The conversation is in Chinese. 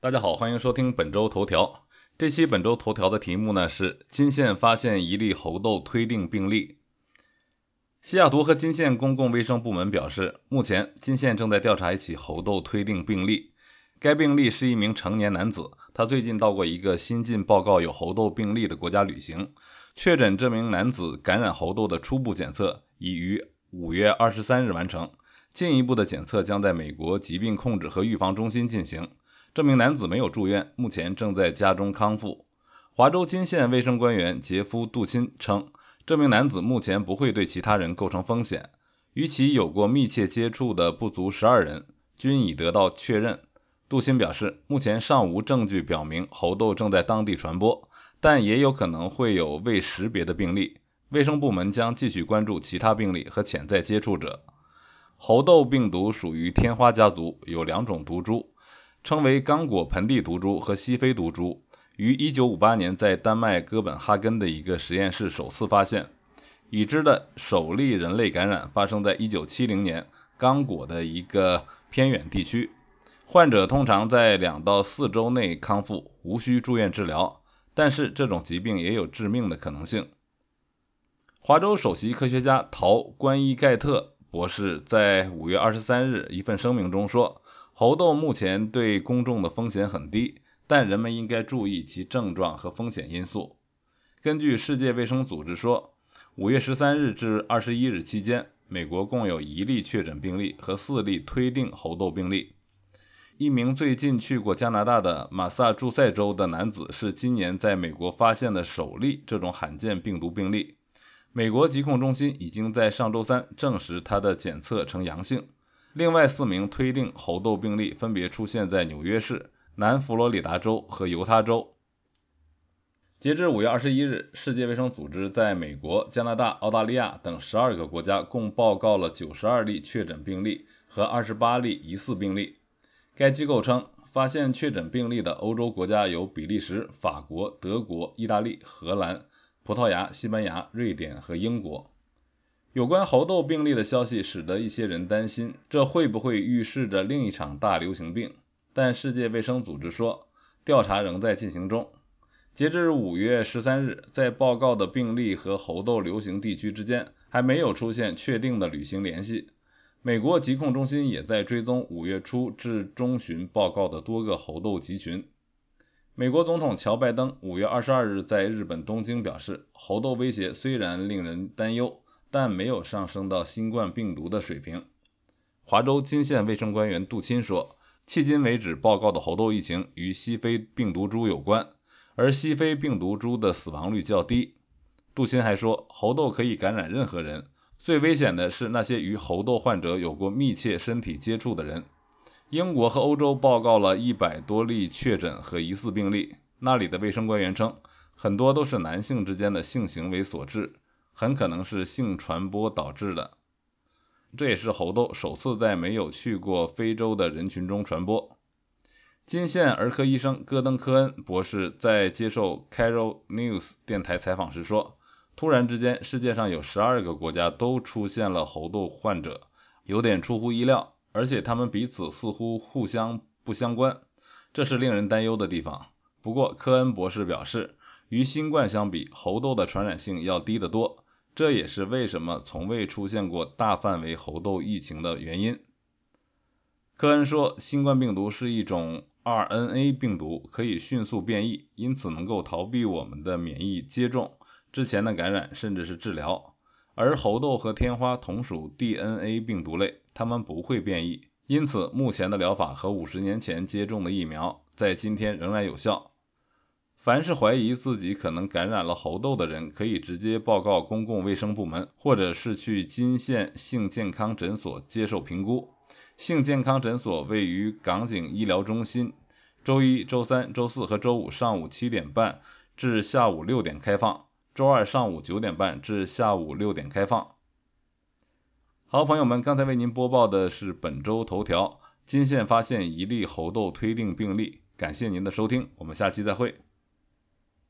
大家好，欢迎收听本周头条。这期本周头条的题目呢是金县发现一例猴痘推定病例。西雅图和金县公共卫生部门表示，目前金县正在调查一起猴痘推定病例。该病例是一名成年男子，他最近到过一个新近报告有猴痘病例的国家旅行。确诊这名男子感染猴痘的初步检测已于五月二十三日完成，进一步的检测将在美国疾病控制和预防中心进行。这名男子没有住院，目前正在家中康复。华州金县卫生官员杰夫·杜钦称，这名男子目前不会对其他人构成风险。与其有过密切接触的不足十二人均已得到确认。杜钦表示，目前尚无证据表明猴痘正在当地传播，但也有可能会有未识别的病例。卫生部门将继续关注其他病例和潜在接触者。猴痘病毒属于天花家族，有两种毒株。称为刚果盆地毒株和西非毒株，于1958年在丹麦哥本哈根的一个实验室首次发现。已知的首例人类感染发生在1970年刚果的一个偏远地区，患者通常在两到四周内康复，无需住院治疗。但是这种疾病也有致命的可能性。华州首席科学家陶·关伊盖特博士在5月23日一份声明中说。猴痘目前对公众的风险很低，但人们应该注意其症状和风险因素。根据世界卫生组织说，五月十三日至二十一日期间，美国共有一例确诊病例和四例推定猴痘病例。一名最近去过加拿大的马萨诸塞州的男子是今年在美国发现的首例这种罕见病毒病例。美国疾控中心已经在上周三证实他的检测呈阳性。另外四名推定猴痘病例分别出现在纽约市、南佛罗里达州和犹他州。截至五月二十一日，世界卫生组织在美国、加拿大、澳大利亚等十二个国家共报告了九十二例确诊病例和二十八例疑似病例。该机构称，发现确诊病例的欧洲国家有比利时、法国、德国、意大利、荷兰、葡萄牙、西班牙、瑞典和英国。有关猴痘病例的消息使得一些人担心，这会不会预示着另一场大流行病？但世界卫生组织说，调查仍在进行中。截至五月十三日，在报告的病例和猴痘流行地区之间还没有出现确定的旅行联系。美国疾控中心也在追踪五月初至中旬报告的多个猴痘集群。美国总统乔拜登五月二十二日在日本东京表示，猴痘威胁虽然令人担忧。但没有上升到新冠病毒的水平。华州金县卫生官员杜钦说，迄今为止报告的猴痘疫情与西非病毒株有关，而西非病毒株的死亡率较低。杜钦还说，猴痘可以感染任何人，最危险的是那些与猴痘患者有过密切身体接触的人。英国和欧洲报告了一百多例确诊和疑似病例，那里的卫生官员称，很多都是男性之间的性行为所致。很可能是性传播导致的，这也是猴痘首次在没有去过非洲的人群中传播。金县儿科医生戈登·科恩博士在接受 Carol News 电台采访时说：“突然之间，世界上有十二个国家都出现了猴痘患者，有点出乎意料，而且他们彼此似乎互相不相关，这是令人担忧的地方。”不过，科恩博士表示，与新冠相比，猴痘的传染性要低得多。这也是为什么从未出现过大范围猴痘疫情的原因。科恩说，新冠病毒是一种 RNA 病毒，可以迅速变异，因此能够逃避我们的免疫接种、之前的感染，甚至是治疗。而猴痘和天花同属 DNA 病毒类，它们不会变异，因此目前的疗法和五十年前接种的疫苗在今天仍然有效。凡是怀疑自己可能感染了猴痘的人，可以直接报告公共卫生部门，或者是去金县性健康诊所接受评估。性健康诊所位于港景医疗中心，周一、周三、周四和周五上午七点半至下午六点开放，周二上午九点半至下午六点开放。好，朋友们，刚才为您播报的是本周头条：金县发现一例猴痘推定病例。感谢您的收听，我们下期再会。